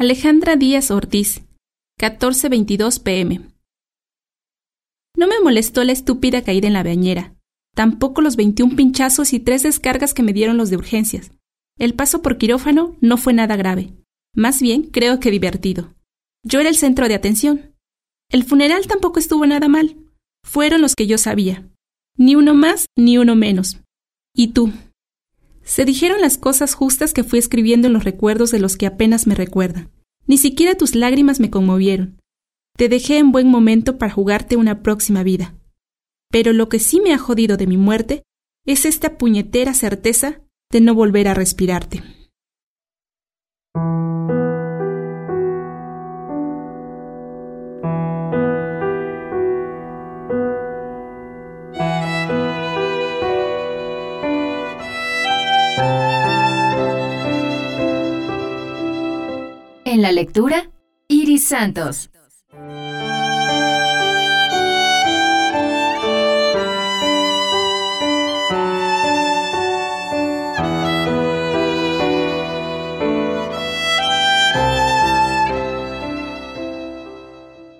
Alejandra Díaz Ortiz, 14:22 pm. No me molestó la estúpida caída en la bañera, tampoco los 21 pinchazos y tres descargas que me dieron los de urgencias. El paso por quirófano no fue nada grave, más bien creo que divertido. Yo era el centro de atención. El funeral tampoco estuvo nada mal. Fueron los que yo sabía. Ni uno más ni uno menos. ¿Y tú? Se dijeron las cosas justas que fui escribiendo en los recuerdos de los que apenas me recuerdan. Ni siquiera tus lágrimas me conmovieron. Te dejé en buen momento para jugarte una próxima vida. Pero lo que sí me ha jodido de mi muerte es esta puñetera certeza de no volver a respirarte. En la lectura, Iris Santos.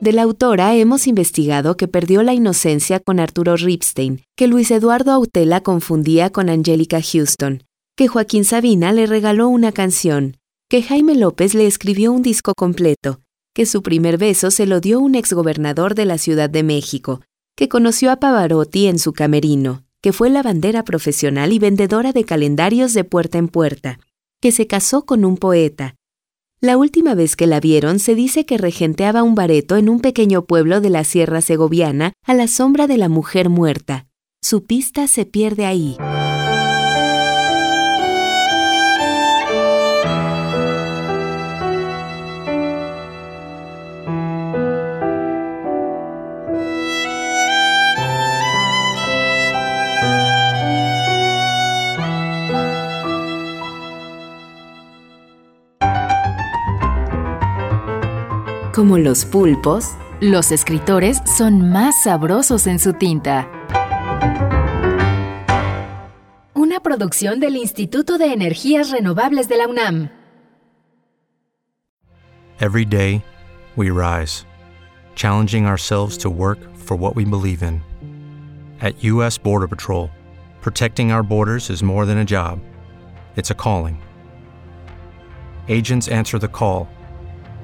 De la autora hemos investigado que perdió la inocencia con Arturo Ripstein, que Luis Eduardo Autela confundía con Angélica Houston, que Joaquín Sabina le regaló una canción, que Jaime López le escribió un disco completo, que su primer beso se lo dio un exgobernador de la Ciudad de México, que conoció a Pavarotti en su camerino, que fue lavandera profesional y vendedora de calendarios de puerta en puerta, que se casó con un poeta. La última vez que la vieron se dice que regenteaba un bareto en un pequeño pueblo de la Sierra Segoviana a la sombra de la mujer muerta. Su pista se pierde ahí. Como los pulpos, los escritores son más sabrosos en su tinta. Una producción del Instituto de Energías Renovables de la UNAM. Every day, we rise, challenging ourselves to work for what we believe in. At U.S. Border Patrol, protecting our borders is more than a job, it's a calling. Agents answer the call